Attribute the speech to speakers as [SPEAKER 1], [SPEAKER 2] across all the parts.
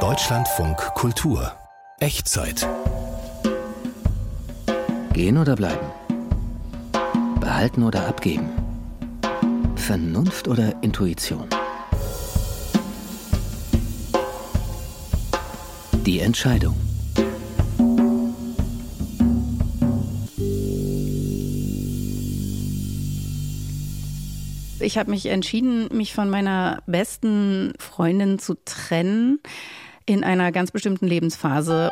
[SPEAKER 1] Deutschlandfunk Kultur Echtzeit
[SPEAKER 2] Gehen oder bleiben? Behalten oder abgeben? Vernunft oder Intuition? Die Entscheidung.
[SPEAKER 3] Ich habe mich entschieden, mich von meiner besten Freundin zu trennen in einer ganz bestimmten Lebensphase.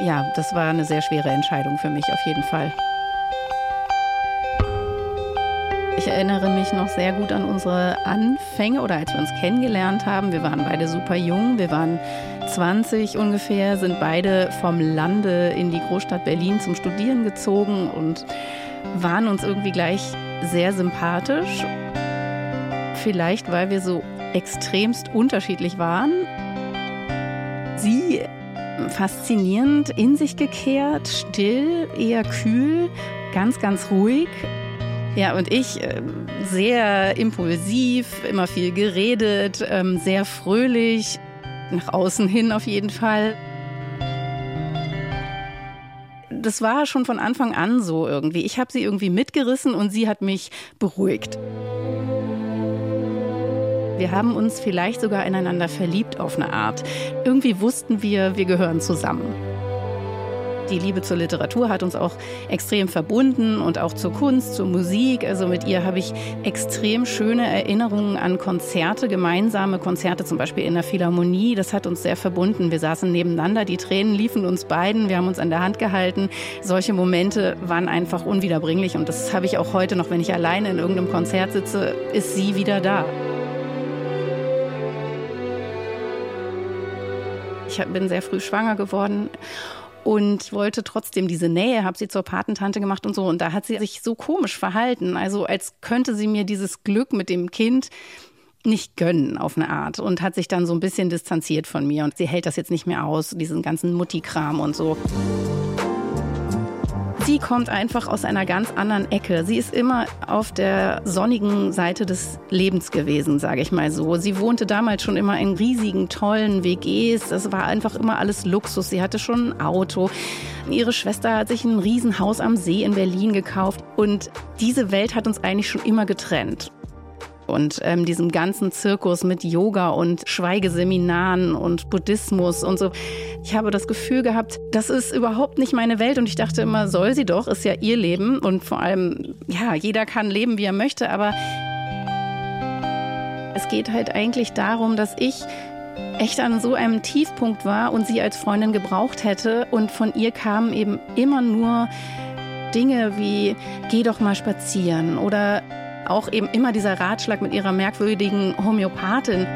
[SPEAKER 3] Ja, das war eine sehr schwere Entscheidung für mich auf jeden Fall. Ich erinnere mich noch sehr gut an unsere Anfänge oder als wir uns kennengelernt haben. Wir waren beide super jung, wir waren 20 ungefähr, sind beide vom Lande in die Großstadt Berlin zum Studieren gezogen und waren uns irgendwie gleich sehr sympathisch. Vielleicht, weil wir so extremst unterschiedlich waren. Sie faszinierend, in sich gekehrt, still, eher kühl, ganz, ganz ruhig. Ja, und ich äh, sehr impulsiv, immer viel geredet, ähm, sehr fröhlich, nach außen hin auf jeden Fall. Das war schon von Anfang an so irgendwie. Ich habe sie irgendwie mitgerissen und sie hat mich beruhigt. Wir haben uns vielleicht sogar ineinander verliebt auf eine Art. Irgendwie wussten wir, wir gehören zusammen. Die Liebe zur Literatur hat uns auch extrem verbunden und auch zur Kunst, zur Musik. Also mit ihr habe ich extrem schöne Erinnerungen an Konzerte, gemeinsame Konzerte, zum Beispiel in der Philharmonie. Das hat uns sehr verbunden. Wir saßen nebeneinander, die Tränen liefen uns beiden, wir haben uns an der Hand gehalten. Solche Momente waren einfach unwiederbringlich und das habe ich auch heute noch, wenn ich alleine in irgendeinem Konzert sitze, ist sie wieder da. Ich bin sehr früh schwanger geworden und wollte trotzdem diese Nähe, habe sie zur Patentante gemacht und so. Und da hat sie sich so komisch verhalten, also als könnte sie mir dieses Glück mit dem Kind nicht gönnen auf eine Art und hat sich dann so ein bisschen distanziert von mir und sie hält das jetzt nicht mehr aus, diesen ganzen Mutti-Kram und so. Sie kommt einfach aus einer ganz anderen Ecke. Sie ist immer auf der sonnigen Seite des Lebens gewesen, sage ich mal so. Sie wohnte damals schon immer in riesigen, tollen WGs. Das war einfach immer alles Luxus. Sie hatte schon ein Auto. Ihre Schwester hat sich ein Riesenhaus am See in Berlin gekauft. Und diese Welt hat uns eigentlich schon immer getrennt und ähm, diesem ganzen Zirkus mit Yoga und Schweigeseminaren und Buddhismus und so. Ich habe das Gefühl gehabt, das ist überhaupt nicht meine Welt. Und ich dachte immer, soll sie doch, ist ja ihr Leben. Und vor allem, ja, jeder kann leben, wie er möchte, aber es geht halt eigentlich darum, dass ich echt an so einem Tiefpunkt war und sie als Freundin gebraucht hätte. Und von ihr kamen eben immer nur Dinge wie geh doch mal spazieren oder auch eben immer dieser Ratschlag mit ihrer merkwürdigen Homöopathin.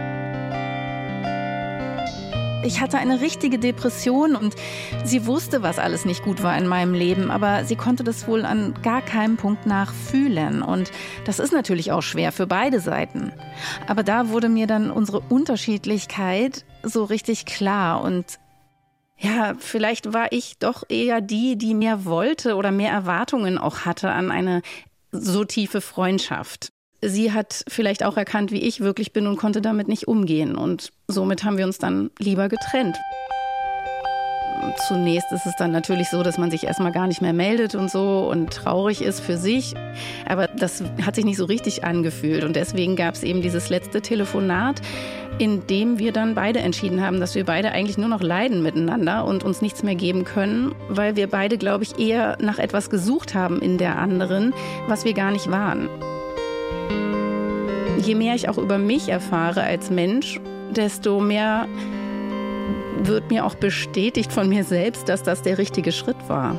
[SPEAKER 3] Ich hatte eine richtige Depression und sie wusste, was alles nicht gut war in meinem Leben, aber sie konnte das wohl an gar keinem Punkt nach fühlen. Und das ist natürlich auch schwer für beide Seiten. Aber da wurde mir dann unsere Unterschiedlichkeit so richtig klar und ja, vielleicht war ich doch eher die, die mehr wollte oder mehr Erwartungen auch hatte an eine so tiefe Freundschaft. Sie hat vielleicht auch erkannt, wie ich wirklich bin und konnte damit nicht umgehen. Und somit haben wir uns dann lieber getrennt. Zunächst ist es dann natürlich so, dass man sich erstmal gar nicht mehr meldet und so und traurig ist für sich. Aber das hat sich nicht so richtig angefühlt. Und deswegen gab es eben dieses letzte Telefonat, in dem wir dann beide entschieden haben, dass wir beide eigentlich nur noch leiden miteinander und uns nichts mehr geben können, weil wir beide, glaube ich, eher nach etwas gesucht haben in der anderen, was wir gar nicht waren. Je mehr ich auch über mich erfahre als Mensch, desto mehr wird mir auch bestätigt von mir selbst, dass das der richtige Schritt war.